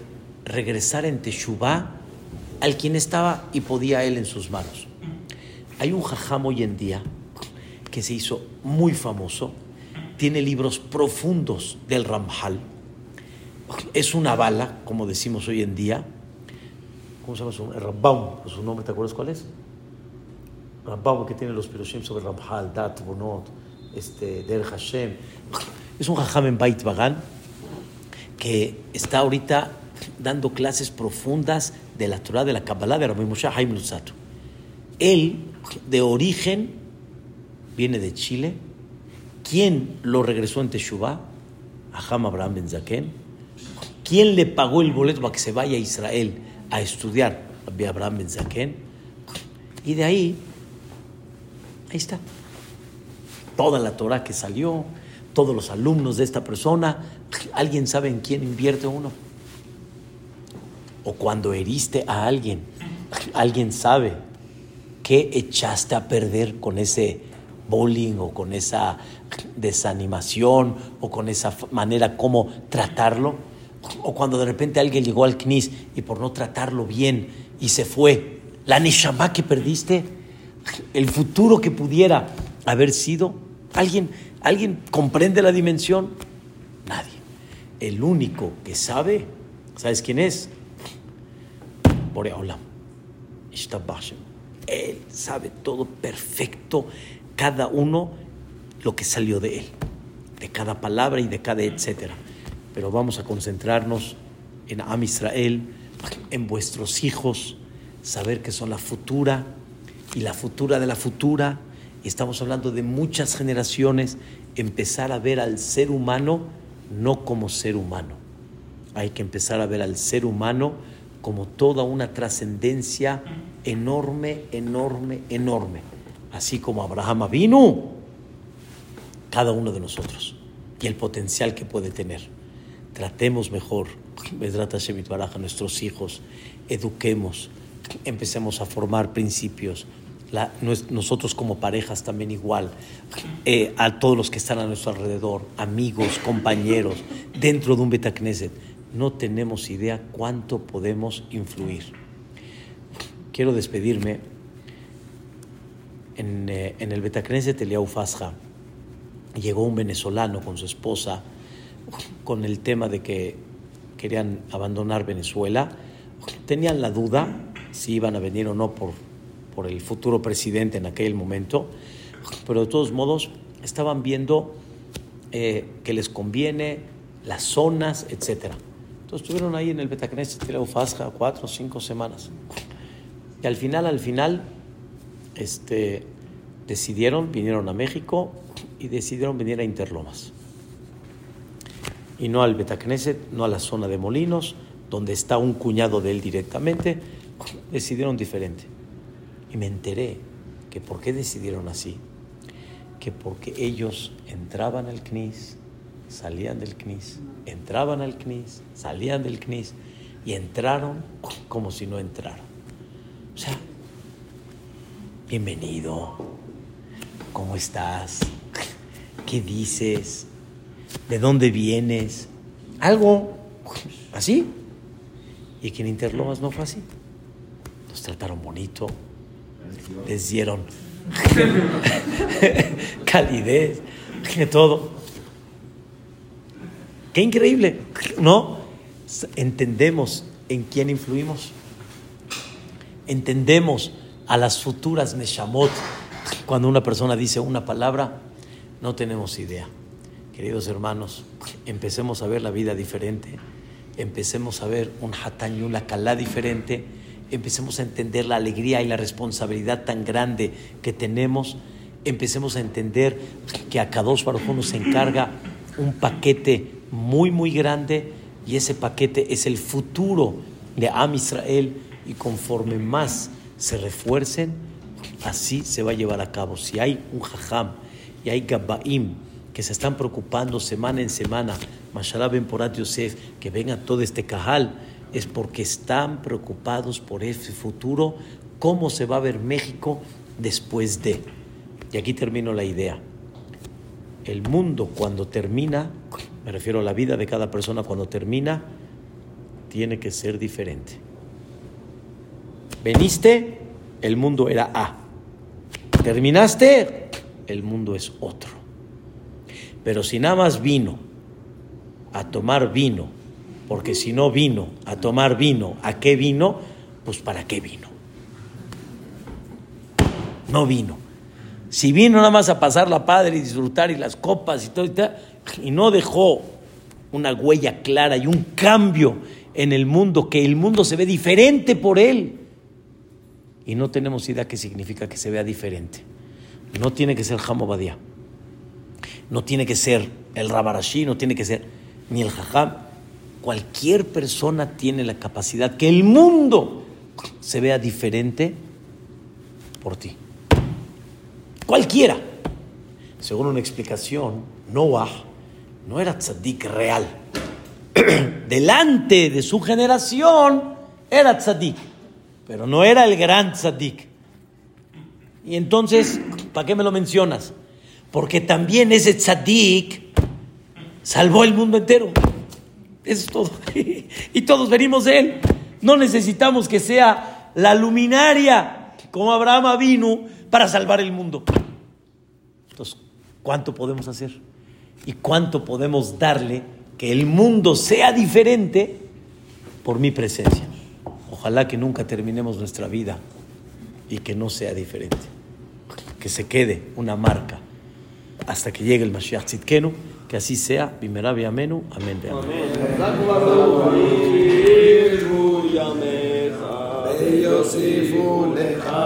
Speaker 1: regresar en Teshuvah al quien estaba y podía él en sus manos. Hay un jajam hoy en día que se hizo muy famoso, tiene libros profundos del Ramjal, es una bala, como decimos hoy en día. ¿Cómo se llama su nombre? Rambaum, su nombre, ¿te acuerdas cuál es? Rambaum, que tiene los piroshim sobre Ramjal, Dat, Bonot, este, Der Hashem. Es un jajam en Bait Bagan que está ahorita dando clases profundas de la Torah, de la Kabbalah de Rabbi Moshe Haim Luzzatto. Él, de origen, viene de Chile. ¿Quién lo regresó en Teshuvah? Aham Abraham Ben Zaken. ¿Quién le pagó el boleto para que se vaya a Israel a estudiar? Rabbi Abraham Ben Zaken. Y de ahí, ahí está. Toda la Torah que salió, todos los alumnos de esta persona, ¿alguien sabe en quién invierte uno? O cuando heriste a alguien, ¿alguien sabe qué echaste a perder con ese bullying o con esa desanimación o con esa manera como tratarlo? O cuando de repente alguien llegó al CNIS y por no tratarlo bien y se fue, la neshama que perdiste, el futuro que pudiera haber sido, ¿alguien, ¿alguien comprende la dimensión? Nadie. El único que sabe, ¿sabes quién es? Boreolam. Él sabe todo perfecto, cada uno lo que salió de él, de cada palabra y de cada etcétera. Pero vamos a concentrarnos en Am Israel, en vuestros hijos, saber que son la futura y la futura de la futura. Y estamos hablando de muchas generaciones, empezar a ver al ser humano no como ser humano. Hay que empezar a ver al ser humano como toda una trascendencia enorme, enorme, enorme. Así como Abraham vino, cada uno de nosotros, y el potencial que puede tener. Tratemos mejor, a nuestros hijos, eduquemos, empecemos a formar principios. Nosotros como parejas también igual, eh, a todos los que están a nuestro alrededor, amigos, compañeros, dentro de un Betacneset, no tenemos idea cuánto podemos influir. Quiero despedirme en, eh, el Betacneset Eliau Fasja. Llegó un venezolano con su esposa con el tema de que querían abandonar Venezuela. Tenían la duda si iban a venir o no por, por el futuro presidente en aquel momento, pero de todos modos estaban viendo eh, que les conviene las zonas, etcétera. Entonces estuvieron ahí en el Betacneset Fasja cuatro o cinco semanas. Y al final, al final, este, decidieron, vinieron a México y decidieron venir a Interlomas. Y no al Betacneset, no a la zona de Molinos, donde está un cuñado de él directamente, decidieron diferente. Y me enteré que por qué decidieron así, que porque ellos entraban al CNIS, salían del CNIS, entraban al CNIS, salían del CNIS y entraron como si no entraran. O sea, bienvenido, ¿cómo estás? ¿Qué dices? ¿De dónde vienes? Algo así. Y que en Interlomas no fue así. Nos trataron bonito, les dieron calidez, todo. Qué increíble, ¿no? Entendemos en quién influimos. Entendemos a las futuras Neshamot. Cuando una persona dice una palabra, no tenemos idea. Queridos hermanos, empecemos a ver la vida diferente. Empecemos a ver un Hatan una Kalá diferente empecemos a entender la alegría y la responsabilidad tan grande que tenemos, empecemos a entender que a Kadosh Baruj nos encarga un paquete muy, muy grande y ese paquete es el futuro de Am Israel y conforme más se refuercen, así se va a llevar a cabo. Si hay un jajam y hay gabaim que se están preocupando semana en semana, Mashallah Ben Porat Yosef, que venga todo este cajal, es porque están preocupados por ese futuro, cómo se va a ver México después de. Y aquí termino la idea. El mundo cuando termina, me refiero a la vida de cada persona cuando termina, tiene que ser diferente. Veniste, el mundo era A. Terminaste, el mundo es otro. Pero si nada más vino a tomar vino, porque si no vino a tomar vino, ¿a qué vino? Pues para qué vino. No vino. Si vino nada más a pasar la padre y disfrutar y las copas y todo y, y no dejó una huella clara y un cambio en el mundo, que el mundo se ve diferente por él. Y no tenemos idea qué significa que se vea diferente. No tiene que ser Hamobadía. No tiene que ser el Rabarashi, no tiene que ser ni el Jajam Cualquier persona tiene la capacidad que el mundo se vea diferente por ti. Cualquiera. Según una explicación, Noah no era tzadik real. Delante de su generación era tzadik, pero no era el gran tzadik. Y entonces, ¿para qué me lo mencionas? Porque también ese tzadik salvó el mundo entero. Eso es todo. y todos venimos de Él. No necesitamos que sea la luminaria como Abraham vino para salvar el mundo. Entonces, ¿cuánto podemos hacer? ¿Y cuánto podemos darle que el mundo sea diferente por mi presencia? Ojalá que nunca terminemos nuestra vida y que no sea diferente. Que se quede una marca hasta que llegue el Mashiach Tzidkenu que así sea. Bimerabi amenu. Amén. Amén.